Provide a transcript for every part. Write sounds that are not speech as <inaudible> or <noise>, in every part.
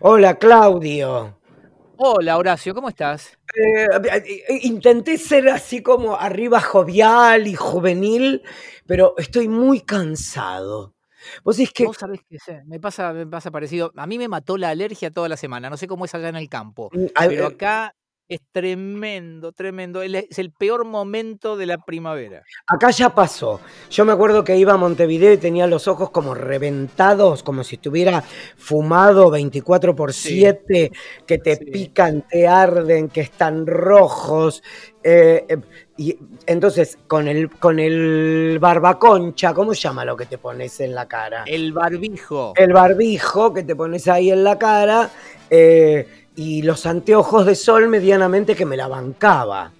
Hola, Claudio. Hola, Horacio, ¿cómo estás? Eh, intenté ser así como arriba jovial y juvenil, pero estoy muy cansado. Vos es que Vos sabés que sé, me pasa, me pasa parecido. A mí me mató la alergia toda la semana. No sé cómo es allá en el campo. Mm, a- Pero acá es tremendo, tremendo. Es el peor momento de la primavera. acá ya pasó. Yo me acuerdo que iba a Montevideo y tenía los ojos como reventados, como si estuviera fumado 24 por Sí. 7, que te Sí. pican, te arden, que están rojos. eh, eh, y entonces, con el, con el barbaconcha, ¿cómo se llama lo que te pones en la cara? El barbijo. el barbijo que te pones ahí en la cara eh, y los anteojos de sol medianamente que me la bancaba.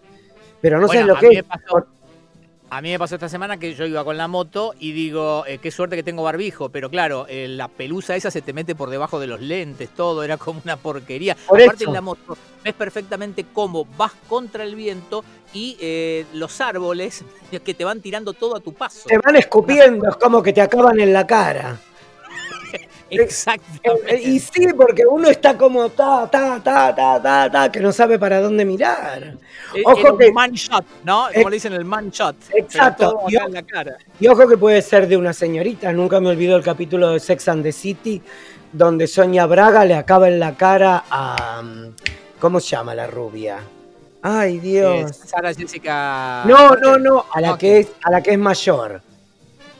Pero no sé Bueno, lo a que es. pasó- A mí me pasó esta semana que yo iba con la moto y digo, eh, qué suerte que tengo barbijo, pero claro, eh, la pelusa esa se te mete por debajo de los lentes, todo, era como una porquería. Por Aparte en la moto ves perfectamente cómo vas contra el viento y eh, los árboles <laughs> que te van tirando todo a tu paso. Te van escupiendo, es como que te acaban en la cara. Eh, Exactamente. eh, y sí, porque uno está como ta, ta, ta, ta, ta, ta, que no sabe para dónde mirar. Eh, ojo un que- man shot, ¿no? Como le dicen el man shot. exacto. Y acá o- en la cara. Y ojo que puede ser de una señorita. Nunca me olvido el capítulo de Sex and the City, donde Sonia Braga le acaba en la cara a. mm, ¿Cómo se llama la rubia? Ay, Dios. Sara Jessica. No, no, no, a la, que es, a la que es mayor,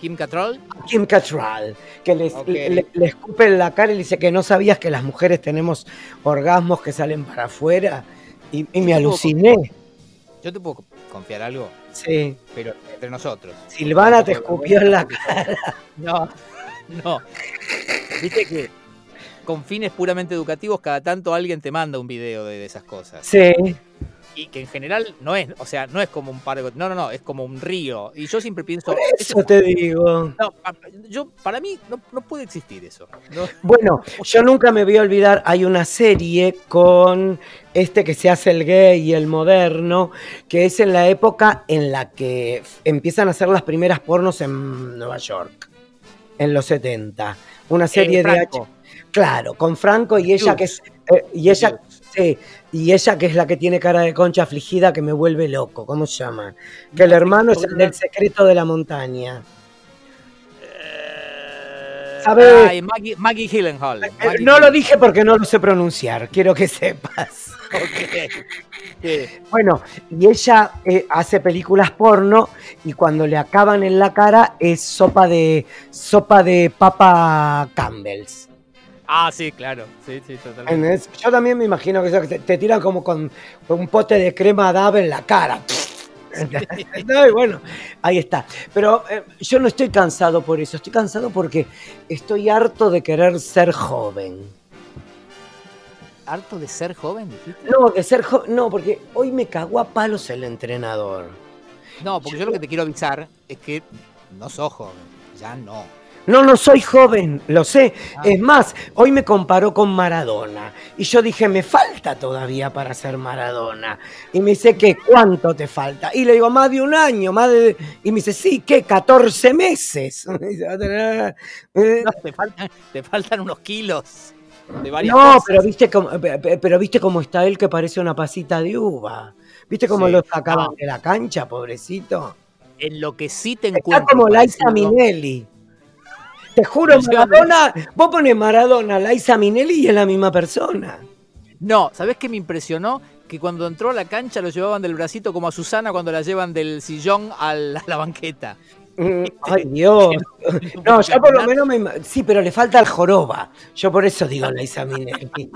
Kim Cattrall. Kim Cattrall, que les- le, le escupe en la cara y le dice que no sabías que las mujeres tenemos orgasmos que salen para afuera. Y, y me aluciné. Yo te puedo confiar algo, Sí. pero entre nosotros. Silvana te escupió en la cara. <laughs> No, no. Viste que con fines puramente educativos, cada tanto alguien te manda un video de, de esas cosas. Sí. Y que en general no es, o sea, no es como un par de- No, no, no, es como un río. Y yo siempre pienso. Por eso- te digo. no, yo, para mí no, no puede existir eso. No- Bueno, yo nunca me voy a olvidar, hay una serie con este que se hace el gay y el moderno, que es en la época en la que empiezan a hacer las primeras pornos en Nueva York, en los 70. Una serie Eh, de Franco. H. Claro, con Franco y ella que es eh, y ella. Sí, y ella que es la que tiene cara de concha afligida que me vuelve loco, ¿cómo se llama? Que el No, hermano es el del secreto de la montaña. ¿Sabes? ay, Maggie, Maggie Gyllenhaal. Eh, Maggie no lo dije porque no lo sé pronunciar, quiero que <laughs> sepas. Sí. Bueno, y ella eh, hace películas porno y cuando le acaban en la cara es sopa de sopa de papa Campbell's. Ah, sí, claro. Sí, sí, totalmente. Yo también me imagino que eso, que te, te tiran como con, con un pote de crema DAB en la cara. <laughs> No, y bueno, ahí está. Pero eh, yo no estoy cansado por eso, estoy cansado porque estoy harto de querer ser joven. ¿Harto de ser joven, dijiste? No, de ser joven, no, porque hoy me cagó a palos el entrenador. No, porque yo lo que te quiero avisar es que no sos joven. Ya no. No, no soy joven, lo sé. Ah. Es más, hoy me comparó con Maradona. Y yo dije, me falta todavía para ser Maradona. Y me dice, ¿qué? ¿Cuánto te falta? Y le digo, más de un año, más de... Y me dice, sí, ¿qué? 14 meses. <laughs> Me dice, "Va a tener, eh, No, te, faltan, te faltan unos kilos de varias No, cosas. pero viste, cómo, pe- pe- pero viste cómo está él que parece una pasita de uva. ¿Viste cómo Sí. lo sacaban No. de la cancha, pobrecito? En lo que sí te Está encuentro. como Laisa Minelli. Te juro, Maradona, vos pones Maradona, Laisa Minelli y es la misma persona. No, ¿sabés qué me impresionó? Que cuando entró a la cancha lo llevaban del bracito como a Susana cuando la llevan del sillón a la, a la banqueta. Mm, <laughs> Ay, Dios. <laughs> No, yo por lo menos me... Sí, pero le falta el joroba. Yo por eso digo Laisa Minelli. <laughs>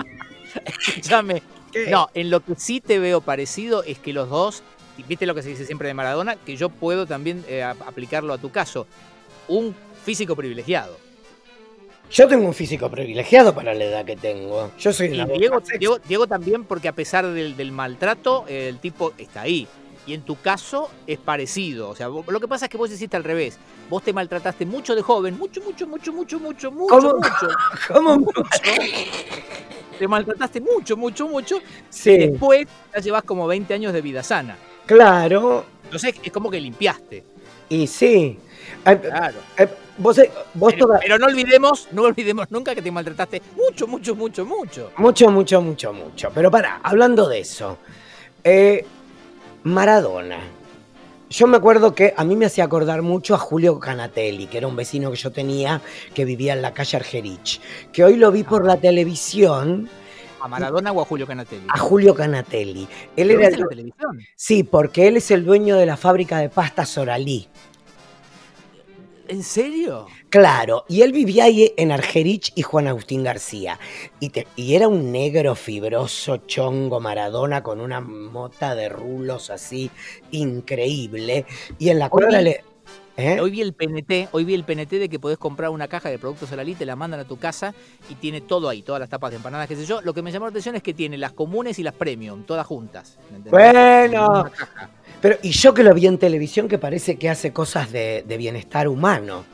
Escuchame. ¿Qué? No, en lo que sí te veo parecido es que los dos, viste lo que se dice siempre de Maradona, que yo puedo también eh, aplicarlo a tu caso. Un físico privilegiado. Yo tengo un físico privilegiado para la edad que tengo. Yo soy Y Diego. Diego, Diego también, porque a pesar del, del maltrato, el tipo está ahí. Y en tu caso es parecido. O sea, vos- lo que pasa es que vos hiciste al revés. Vos te maltrataste mucho de joven, mucho, mucho, mucho, mucho, mucho, mucho, ¿Cómo? mucho. <laughs> ¿Cómo? mucho. Te maltrataste mucho, mucho, mucho. Y después ya llevas como 20 años de vida sana. claro. Entonces es como que limpiaste. Y sí. Eh, Claro. eh, Vos, eh, vos Pero, toda- pero no olvidemos, no olvidemos nunca que te maltrataste mucho, mucho, mucho, mucho. Mucho, mucho, mucho, mucho. Pero pará, hablando de eso. eh, Maradona. Yo me acuerdo que a mí me hacía acordar mucho a Julio Canatelli, que era un vecino que yo tenía que vivía en la calle Argerich. Que hoy lo vi por la televisión ¿A Maradona o a Julio Canatelli? a Julio Canatelli. Él ¿Lo era viste en el- la televisión? Sí, porque él es el dueño de la fábrica de pastas Oralí. ¿En serio? Claro, y él vivía ahí en Argerich y Juan Agustín García. Y, te- y era un negro fibroso, chongo, Maradona, con una mota de rulos así, increíble. Y en la cuadra le... ¿Eh? Hoy vi el PNT, hoy vi el PNT de que podés comprar una caja de productos Oralí, te la mandan a tu casa y tiene todo ahí, todas las tapas de empanadas, qué sé yo. Lo que me llamó la atención es que tiene las comunes y las premium, todas juntas. Bueno. Pero, y yo que lo vi en televisión que parece que hace cosas de, de bienestar humano.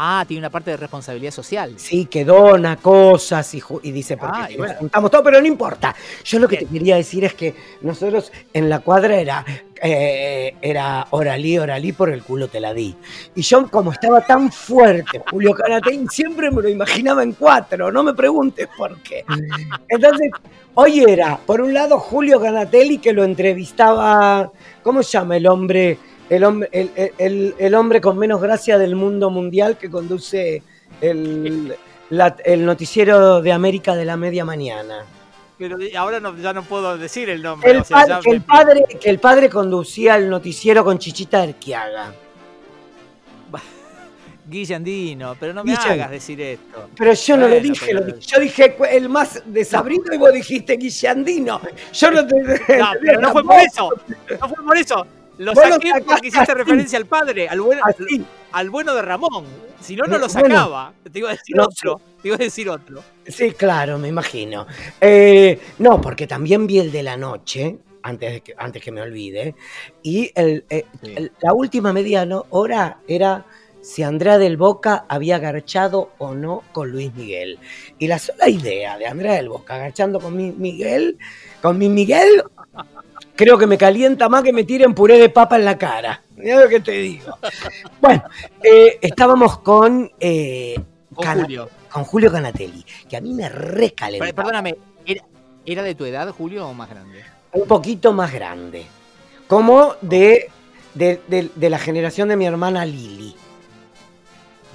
Ah, tiene una parte de responsabilidad social. Sí, que dona cosas y, y dice, porque Ah, y nos bueno. juntamos todo, pero no importa. Yo lo que te quería decir es que nosotros en la cuadra era, eh, era oralí, oralí, por el culo te la di. Y yo, como estaba tan fuerte, Julio Canatelli, siempre me lo imaginaba en cuatro, no me preguntes por qué. Entonces, hoy era, por un lado, Julio Canatelli, que lo entrevistaba, ¿cómo se llama el hombre? El hombre, el, el- el- hombre con menos gracia del mundo mundial que conduce el, la- el noticiero de América de la media mañana. Pero ahora ya no puedo decir el nombre. El, pa- que, el padre, que el padre conducía el noticiero con Chichita Erquiaga. <laughs> Guille Andino, pero no me hagas decir esto. Pero yo no lo dije, pero- lo dije- yo dije el más desabrido y vos dijiste Guillandino. Yo no te. No, pero no fue por eso. No fue por eso. Lo lo saqué sacaste porque hiciste así. referencia al padre, al bueno, Así. al bueno de Ramón. Si no, no lo Bueno. sacaba. Te iba a decir No, otro. Te iba a decir otro. Sí, claro, me imagino. Eh, no, porque también vi el de la noche, antes, de que, antes que me olvide, y el, eh, Sí. el- la última media hora era si Andrea del Boca había garchado o no con Luis Miguel. Y la sola idea de Andrea del Boca garchando con mi Miguel, con mi Miguel, creo que me calienta más que me tiren puré de papa en la cara. Mira lo que te digo. Bueno, eh, estábamos con, eh, Con Cana- Julio. con Julio Canatelli, que a mí me recalentaba. Perdóname, ¿era, ¿era de tu edad, Julio, o más grande? un poquito más grande. Como de, de, de- de la generación de mi hermana Lili.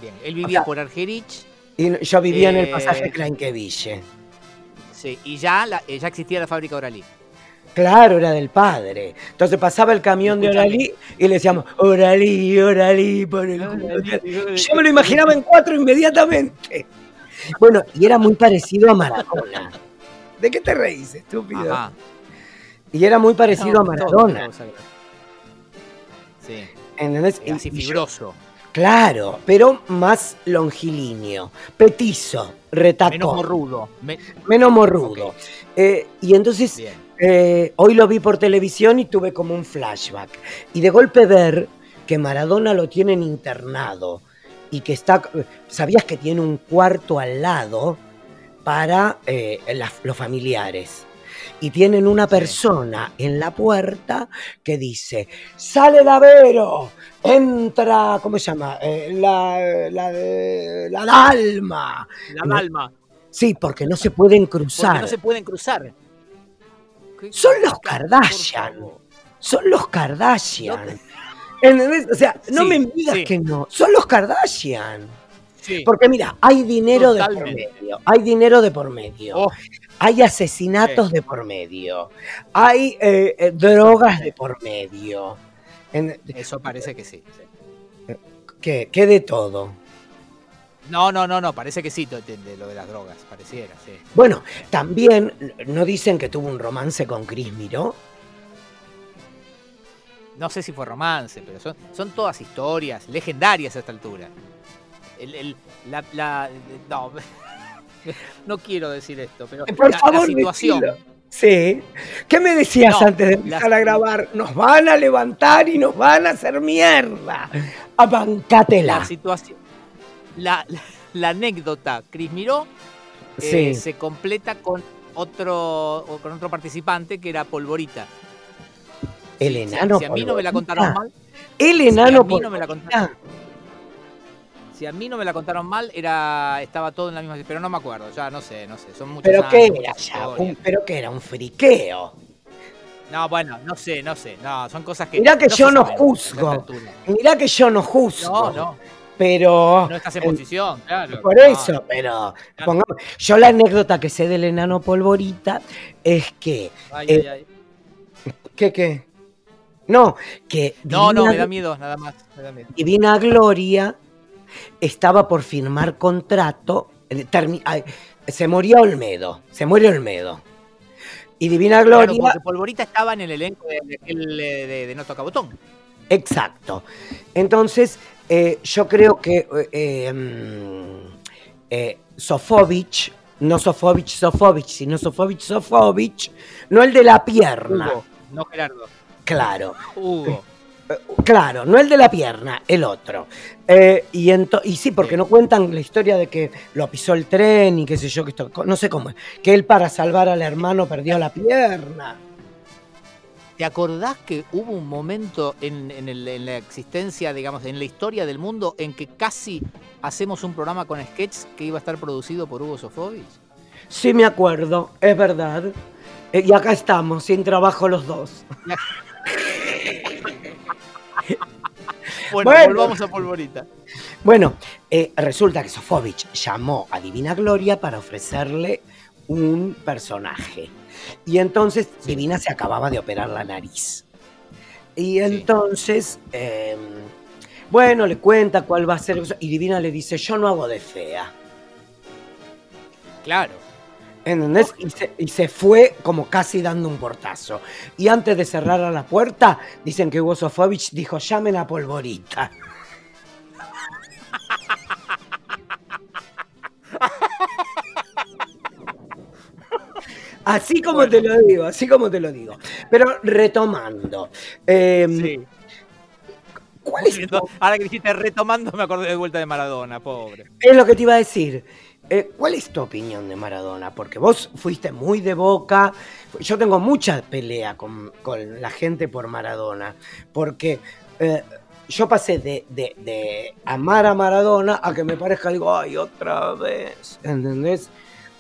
Bien. Él vivía sea, por Argerich. Y yo vivía en el Eh, pasaje Cranqueville. Sí, y ya, la- ya existía la fábrica Oralí. Claro, era del padre. Entonces pasaba el camión de. Oralí y le decíamos, Oralí, Oralí, por el culo. Yo me lo imaginaba en cuatro inmediatamente. Bueno, y era muy parecido a Maradona. ¿De qué te reís, estúpido? Ajá. Y era muy parecido No, a todo, Maradona. todo. Sí, ¿entendés? era así fibroso. Claro, pero más longilíneo, petizo, retacón, Menos morrudo. Me- menos morrudo. Eh, y entonces Bien. Eh, hoy lo vi por televisión y tuve como un flashback. Y de golpe ver que Maradona lo tienen internado y que está, ¿sabías que tiene un cuarto al lado para eh, las- los familiares? Y tienen una persona en la puerta que dice, sale Lavero, entra, ¿cómo se llama? Eh, la, la, de- la Dalma. La Dalma. Sí, porque no se pueden Porque cruzar. no se pueden cruzar. ¿Qué- Son los Kardashian. Son los Kardashian. ¿Entendés? O sea, no Sí, me digas sí. que no. Son los Kardashian. Sí. Porque mira, hay dinero de por medio. Hay dinero de por medio. Oh, Hay asesinatos de por medio. Hay eh, eh, drogas de por medio. En- eso parece que sí. ¿Qué? ¿Qué de todo? No, no, no, no, parece que sí, de, lo de las drogas, pareciera, sí. Bueno, también, ¿no dicen que tuvo un romance con Cris Miró? No sé si fue romance, pero son, son todas historias legendarias a esta altura. El, el- la, la- no, <laughs> no quiero decir esto, pero Por la, situación. decilo. Sí. ¿Qué me decías No, antes de empezar las- a grabar? Nos van a levantar y nos van a hacer mierda. Abancátela. La situación. La, la- la anécdota, Cris Miró, eh, Sí. se completa con otro, con otro participante que era Polvorita. El Si- enano Si a mí no me la contaron mal, El si enano a mí no me la contaron. Si a mí no me la contaron mal, era estaba todo en la misma. Pero no me acuerdo, ya no sé, no sé. Son muchos ¿Pero qué era ya? Un- ¿Pero qué era? ¿Un friqueo? No, bueno, no sé, no sé. No, son cosas que. Mirá que yo no juzgo. Mirá que yo no juzgo. No, no, Pero. no estás en posición, claro. Por No. eso, pero pongamos- yo la anécdota que sé del enano polvorita es que, Ay, eh, ay, ay. ¿qué qué? No, que No, no, me da miedo, nada más. Me da miedo. Divina Gloria estaba por firmar contrato, eh, termi- ay, se murió Olmedo, se muere Olmedo. Y Divina Claro, Gloria, porque Polvorita estaba en el elenco de, de, aquel, de- de No Toca Botón. exacto. Entonces, eh, yo creo que eh, eh, mm, eh, Sofovich, no Sofovich, Sofovich, sino Sofovich, Sofovich, no el de la pierna, Hugo, no Gerardo. claro. Hugo. Claro, no el de la pierna, el otro. Eh, y, y sí, porque no cuentan la historia de que lo pisó el tren y qué sé yo, que esto, no sé cómo es. Que él para salvar al hermano perdió la pierna. ¿Te acordás que hubo un momento en, en el- en la existencia, digamos, en la historia del mundo, en que casi hacemos un programa con sketches que iba a estar producido por Hugo Sofovich? Sí, me acuerdo, es verdad. Eh, y acá estamos, sin trabajo los dos. Bueno, Bueno. volvamos a Polvorita. Bueno, eh, resulta que Sofovich llamó a Divina Gloria para ofrecerle un personaje. Y entonces Divina se acababa de operar la nariz. Y entonces, eh, bueno, le cuenta cuál va a ser. Y Divina le dice, yo no hago de fea. Claro. ¿Entendés? Y se, y se fue como casi dando un portazo. Y antes de cerrar a la puerta, dicen que Hugo Sofovich dijo, llamen a Polvorita. <laughs> Así como Bueno. te lo digo, así como te lo digo. Pero retomando. eh, Sí. ¿Cuál es, Ahora que dijiste retomando, me acordé de vuelta de Maradona, pobre. es lo que te iba a decir? Eh, ¿Cuál es tu opinión de Maradona? Porque vos fuiste muy de boca. Yo tengo mucha pelea con, con la gente por Maradona. Porque eh, yo pasé de, de- de amar a Maradona a que me parezca, digo, ay, otra vez. ¿Entendés?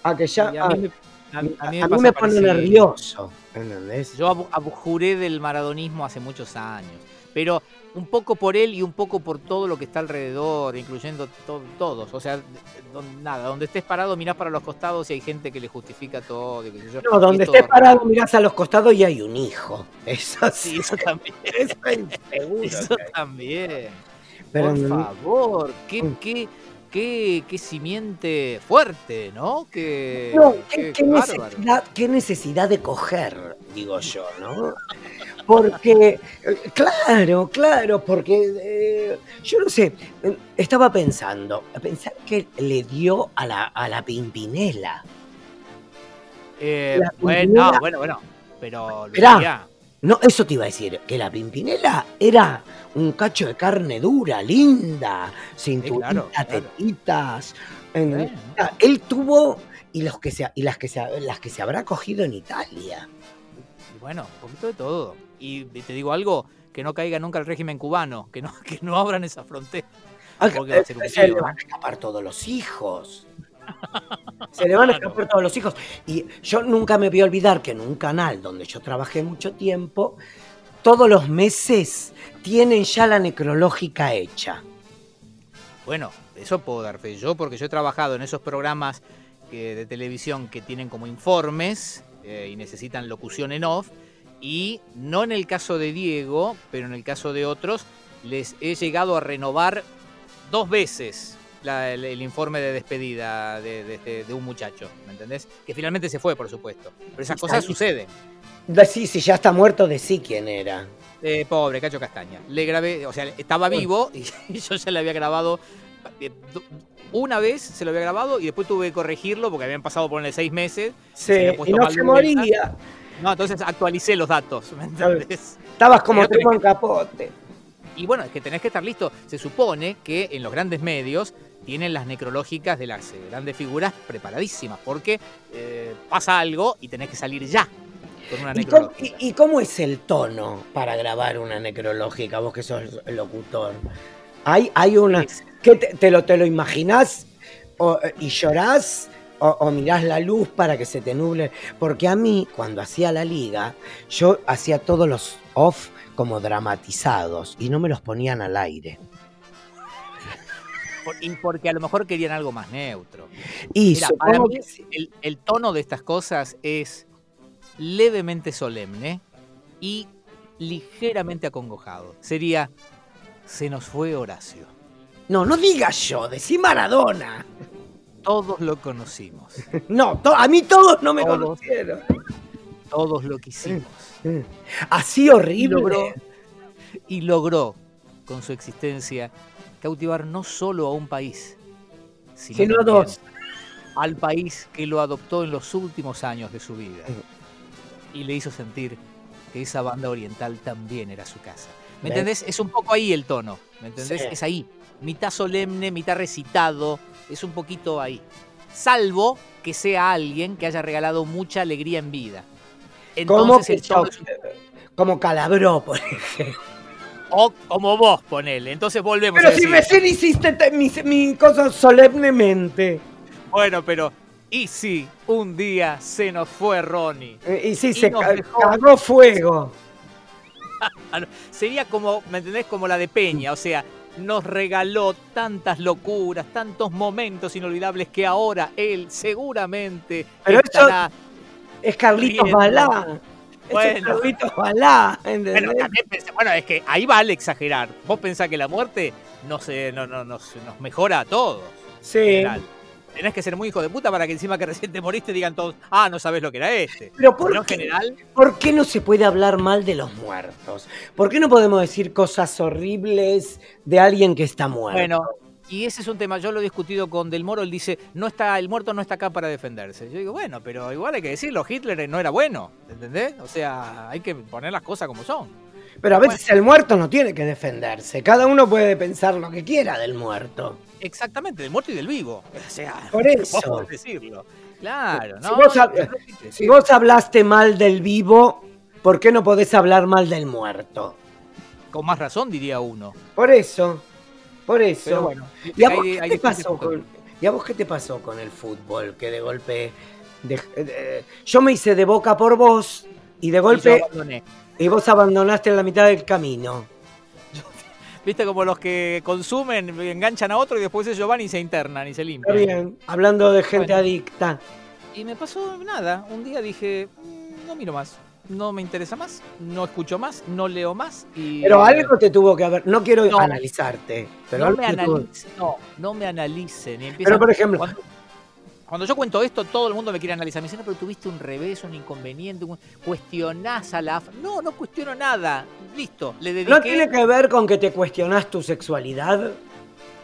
A que ya. Y a mí me, a- a- a mí a me mí me pone nervioso. ¿Entendés? Yo abjuré del maradonismo hace muchos años, pero un poco por él y un poco por todo lo que está alrededor, incluyendo to- todos. O sea, don- nada, donde estés parado mirás para los costados y hay gente que le justifica todo. yo. No, donde es estés parado, mirás a los costados y hay un hijo. <laughs> Eso Sí, eso también. <laughs> Eso es seguro. Eso también. Pero Por favor, qué, Mm. qué, qué, qué simiente fuerte, ¿no? Qué, No, qué- ¿qué, qué qué bárbaro. necesidad, qué necesidad de coger, digo yo, ¿no? Porque, claro, claro, porque eh, yo no sé, estaba pensando, pensar que le dio a la, a la Pimpinela. Eh, La bueno, Pimpinela- bueno, bueno. Pero Esperá. No, eso te iba a decir, que la Pimpinela era un cacho de carne dura, linda, cinturita, claro, claro. tetitas. en- Él tuvo y los que se, y las que se, las que se habrá cogido en Italia. Bueno, un poquito de todo. Y te digo algo, que no caiga nunca el régimen cubano, que no, <laughs> que no abran esa frontera. Porque va a ser un se le lío, van a escapar todos los hijos. Se le van a Claro. escapar todos los hijos. Y yo nunca me voy a olvidar que en un canal donde yo trabajé mucho tiempo, todos los meses tienen ya la necrológica hecha. Bueno, eso puedo dar fe yo, porque yo he trabajado en esos programas que- de televisión que tienen como informes eh, y necesitan locución en off. Y no en el caso de Diego, pero en el caso de otros, les he llegado a renovar dos veces la- el, el informe de despedida de, de- de- de un muchacho, ¿me entendés? Que finalmente se fue, por supuesto. Pero esas cosas suceden. Decí, si ya está muerto, decí quién era. Eh, pobre Cacho Castaña. Le grabé, o sea, estaba vivo <laughs> y, yo ya le había grabado. eh, Una vez se lo había grabado y después tuve que corregirlo porque habían pasado por seis meses. Sí, había y no se de moría. No, entonces actualicé los datos, ¿me entendés? Estabas como tenés Truman Capote. Y bueno, es que tenés que estar listo. Se supone que en los grandes medios tienen las necrológicas de las eh, grandes figuras preparadísimas porque eh, pasa algo y tenés que salir ya con una ¿Y cómo, necrológica. y- y cómo es el tono para grabar una necrológica, vos que sos locutor? Hay, hay una. Es- ¿Qué te, te lo, te lo imaginás o- y llorás o, o mirás la luz para que se te nuble? Porque a mí, cuando hacía la liga, yo hacía todos los off como dramatizados y no me los ponían al aire. Por- y porque a lo mejor querían algo más neutro. Y Mira, para mí el, el tono de estas cosas es levemente solemne y ligeramente acongojado. Sería, se nos fue Horacio. No, no digas yo, decí Maradona. Todos lo conocimos, <laughs> No, to- a mí todos no me Todos. conocieron. todos lo quisimos. <laughs> Así Y horrible. logró, y logró, con su existencia, cautivar no solo a un país, sino, Sino a dos. al país que lo adoptó en los últimos años de su vida y le hizo sentir que esa banda oriental también era su casa. ¿Me ¿Ves? entendés? Es un poco ahí el tono, ¿me entendés? Sí. Es ahí, mitad solemne, mitad recitado, es un poquito ahí. Salvo que sea alguien que haya regalado mucha alegría en vida. Entonces que el tono yo- es un- como Calabró, por ejemplo. O como vos, ponele. Entonces volvemos Pero a si decir, recién hiciste te- mi, mi cosa solemnemente. bueno, pero ¿y si un día se nos fue Ronnie? Eh, Y sí, Y se ca- dejó- cagó fuego. <laughs> Sería como, ¿me entendés? Como la de Peña, o sea, nos regaló tantas locuras, tantos momentos inolvidables que ahora él seguramente Pero estará... Es Carlitos. Balá. Bueno. Bueno, también pensé- bueno, es que ahí vale exagerar. Vos pensás que la muerte nos, eh, no, no, nos, nos mejora a todos. sí. Tenés que ser muy hijo de puta para que encima que recién te moriste digan todos, ah, no sabés lo que era este. Pero ¿por Pero en qué? general, ¿Por qué no se puede hablar mal de los muertos? ¿Por qué no podemos decir cosas horribles de alguien que está muerto? bueno, y ese es un tema, yo lo he discutido con Del Moro, él dice, no está, el muerto no está acá para defenderse. Yo digo, bueno, pero igual hay que decirlo, Hitler no era bueno, ¿entendés? O sea, hay que poner las cosas como son. Pero a veces el muerto no tiene que defenderse. Cada uno puede pensar lo que quiera del muerto. Exactamente, del muerto y del vivo. O sea, Por eso. <laughs> decirlo. Claro, Si Si vos hablaste mal del vivo, ¿por qué no podés hablar mal del muerto? Con más razón diría uno. Por eso, por eso. Pero bueno, ¿Y a vos hay qué te pasó con, ¿y a vos qué te pasó con el fútbol? Que de golpe... de- eh, yo me hice de boca por vos y de golpe y vos abandonaste en la mitad del camino. <laughs> Viste como los que consumen, enganchan a otro y después ellos van y se internan y se Está limpian. bien, hablando de gente Bueno. adicta. Y me pasó nada. Un día dije, "Mm, no miro más, no me interesa más, no escucho más, no leo más. Y, Pero algo te tuvo que haber. No quiero No. analizarte, pero no me te tuvo- no, no me analicen. Y Pero por ejemplo, cuando, cuando yo cuento esto, todo el mundo me quiere analizar. Me dicen, no, pero tuviste un revés, un inconveniente, un- cuestionás a la... AFA". No, no cuestiono nada. Listo, le dediqué... ¿no tiene que ver con que te cuestionás tu sexualidad?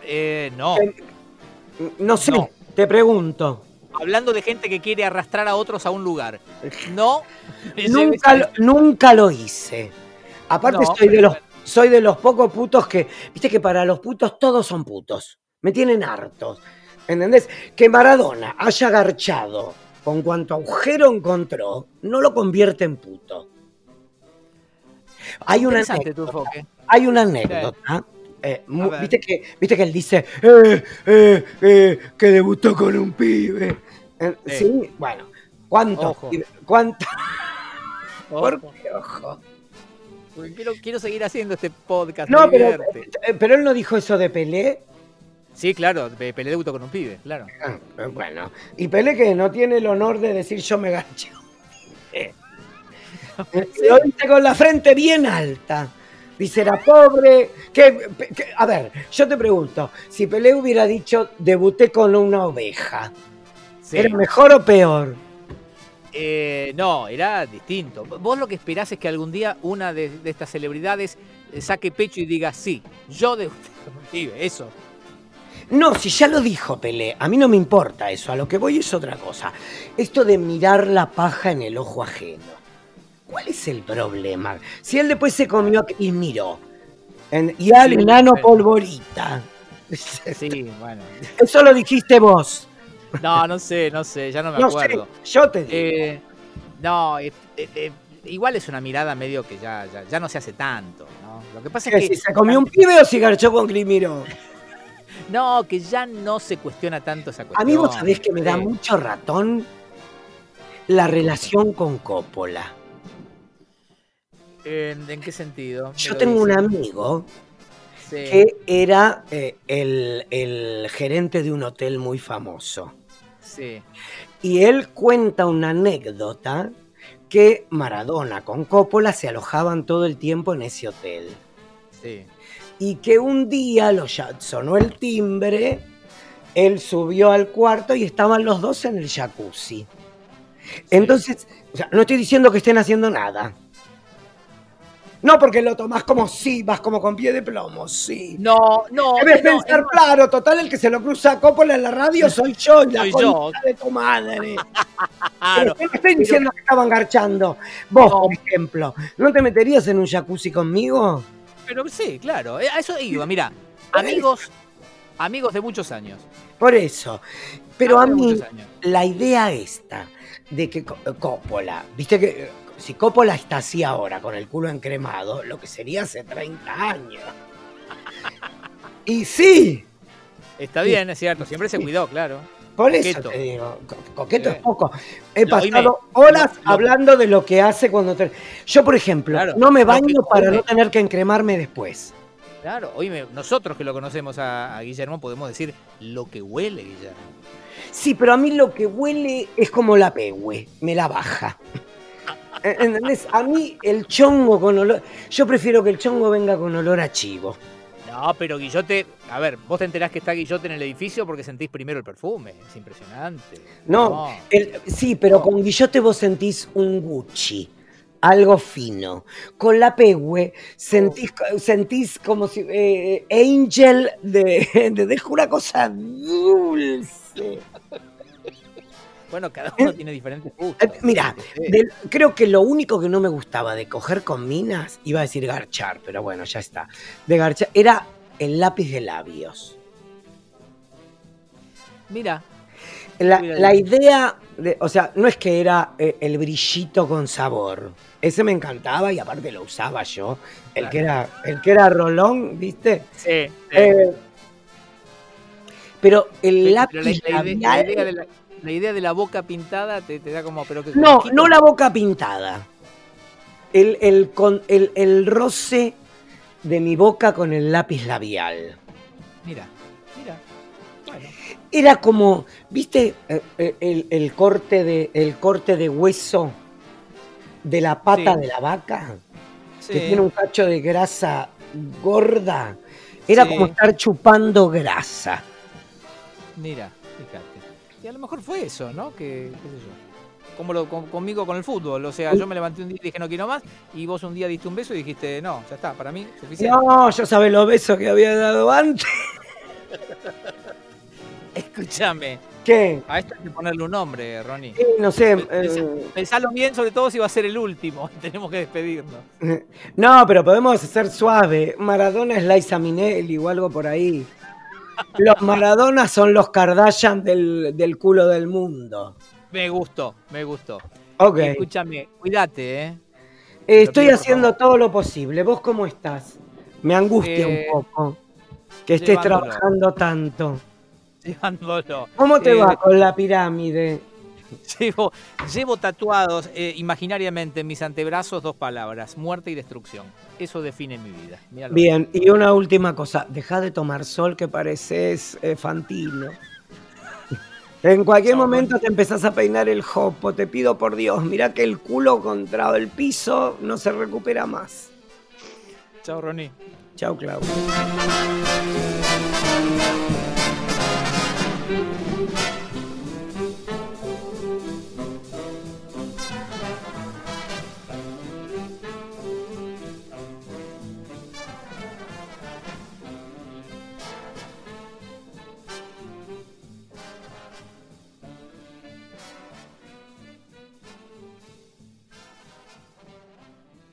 Eh, no. Que- No sé, No. te pregunto. Hablando de gente que quiere arrastrar a otros a un lugar. <laughs> No. Nunca, lo- nunca lo hice. Aparte No, soy de los soy de los pocos putos que, viste que para los putos todos son putos. Me tienen hartos. ¿Entendés? Que Maradona haya garchado con cuanto agujero encontró, no lo convierte en puto. Hay una anécdota, hay una anécdota. Eh, viste, que, viste que él dice eh, eh, eh, que debutó con un pibe. Sí. sí. bueno. ¿Cuántos? ¿Cuántos? <laughs> ¿Por qué ojo? porque quiero, quiero seguir haciendo este podcast. No, pero, pero él no dijo eso de Pelé. Sí, claro, pe- Pelé debutó con un pibe, claro. Ah, Bueno, y Pelé que no tiene el honor de decir yo me gancho. <laughs> Lo dice con la frente bien alta. Dice, era pobre. que- que- a ver, yo te pregunto, si Pelé hubiera dicho debuté con una oveja, Sí. ¿era mejor o peor? Eh, no, era distinto. Vos lo que esperás es que algún día una de, de estas celebridades eh, saque pecho y diga, sí, yo debuté <laughs> con eso. No, si ya lo dijo Pelé, a mí no me importa eso, a lo que voy es otra cosa. Esto de mirar la paja en el ojo ajeno. ¿Cuál es el problema? Si él después se comió miró. en- y al enano polvorita. Sí, <laughs> bueno. Eso lo dijiste vos. No, no sé, no sé, ya no me No acuerdo. sé, yo te digo. Eh, no, eh, eh, igual es una mirada medio que ya, ya, ya no se hace tanto, ¿no? Lo que pasa ¿Que es que. si se comió un pibe o si garchó con Climiro? <laughs> No, que ya no se cuestiona tanto esa cuestión. A mí vos sabés que me da mucho ratón la relación con Coppola. ¿En, en qué sentido? Yo tengo un amigo Sí. que era eh, el, el gerente de un hotel muy famoso. Sí. Y él cuenta una anécdota que Maradona con Coppola se alojaban todo el tiempo en ese hotel. Sí. Y que un día lo sonó el timbre, él subió al cuarto y estaban los dos en el jacuzzi. Entonces, o sea, no estoy diciendo que estén haciendo nada. No, porque lo tomás como sí, vas como con pie de plomo, sí. No, no. Debes no, pensar, claro, total, el que se lo cruza a Coppola en la radio soy yo, la Soy yo. de tu madre. <laughs> Claro. Pero yo no estoy diciendo que estaban garchando. Vos, No. por ejemplo, ¿no te meterías en un jacuzzi conmigo? Pero sí, claro. eh, A eso iba. Mira, <laughs> amigos, amigos de muchos años. Por eso. Pero a Amigos de mí, la idea esta de que Co- Coppola, viste que eh, si Coppola está así ahora, con el culo encremado, lo que sería hace 30 años. Y sí, Está bien, es cierto. Siempre se cuidó, claro. por eso Coqueto. te digo, co- coqueto es poco. He pasado horas lo- lo- hablando de lo que hace cuando te... Yo, por ejemplo, Claro, no me baño para no tener que encremarme después. Claro. Oíme, nosotros que lo conocemos a, a Guillermo podemos decir lo que huele, Guillermo. Sí, pero a mí lo que huele es como la pehue, me la baja. ¿Entendés? A mí el chongo con olor. Yo prefiero que el chongo venga con olor a chivo. No, pero Guillote, a ver, vos te enterás que está Guillote en el edificio porque sentís primero el perfume. Es impresionante. No, el- sí, pero No. con Guillote vos sentís un Gucci, algo fino. Con la pehue sentís, sentís como si. eh, Angel de, <laughs> de. Dejo una cosa dulce. Bueno, cada uno tiene diferentes gustos. Eh, Mira, Sí. del- creo que lo único que no me gustaba de coger con minas, iba a decir garchar, pero bueno, ya está. De garchar, era el lápiz de labios. Mira, La, la idea, de, o sea, no es que era eh, el brillito con sabor. Ese me encantaba y aparte lo usaba yo. El, Claro. que, era, el que era rolón, ¿viste? sí. sí. Eh, pero el Pero lápiz la, la idea, la de la, idea de la boca pintada te, te da como. Pero que, No, no la boca pintada. El, el, con, el, el roce de mi boca con el lápiz labial. Mira, mira. Bueno, Era como, ¿viste eh, eh, el, el corte de, el corte de hueso de la pata Sí. de la vaca? sí. Que tiene un cacho de grasa gorda. Era Sí. como estar chupando grasa. Mira, fíjate. Y a lo mejor fue eso, ¿no? Que, qué sé yo. Como lo, con- conmigo con el fútbol. O sea, yo me levanté un día y dije no quiero más. Y vos un día diste un beso y dijiste, no, ya está, para mí suficiente. No, yo sabés los besos que había dado antes. <laughs> Escúchame. ¿Qué? A esto hay que ponerle un nombre, Ronnie. Sí, no sé. Eh, Pensalo bien, sobre todo si va a ser el último. <laughs> Tenemos que despedirnos. <laughs> No, pero podemos hacer suave. Maradona es Liza Minnelli o algo por ahí. Los Maradona son los Kardashian del, del culo del mundo. Me gustó, me gustó. Ok. Escúchame, cuídate, ¿eh? Eh, estoy haciendo todo lo posible. ¿Vos cómo estás? Me angustia Eh, un poco que estés llevándolo. trabajando tanto. <laughs> Llevándolo. ¿Cómo te Eh, va con la pirámide? <laughs> Llevo, llevo tatuados eh, imaginariamente en mis antebrazos dos palabras, muerte y destrucción. Eso define mi vida. Míralo. Bien, y una última cosa. Deja de tomar sol que pareces eh, Fantino. <laughs> En cualquier momento te empezás a peinar el jopo, te pido por Dios, mira que el culo contra el piso no se recupera más. Chao, Ronnie. Chao, Claudio.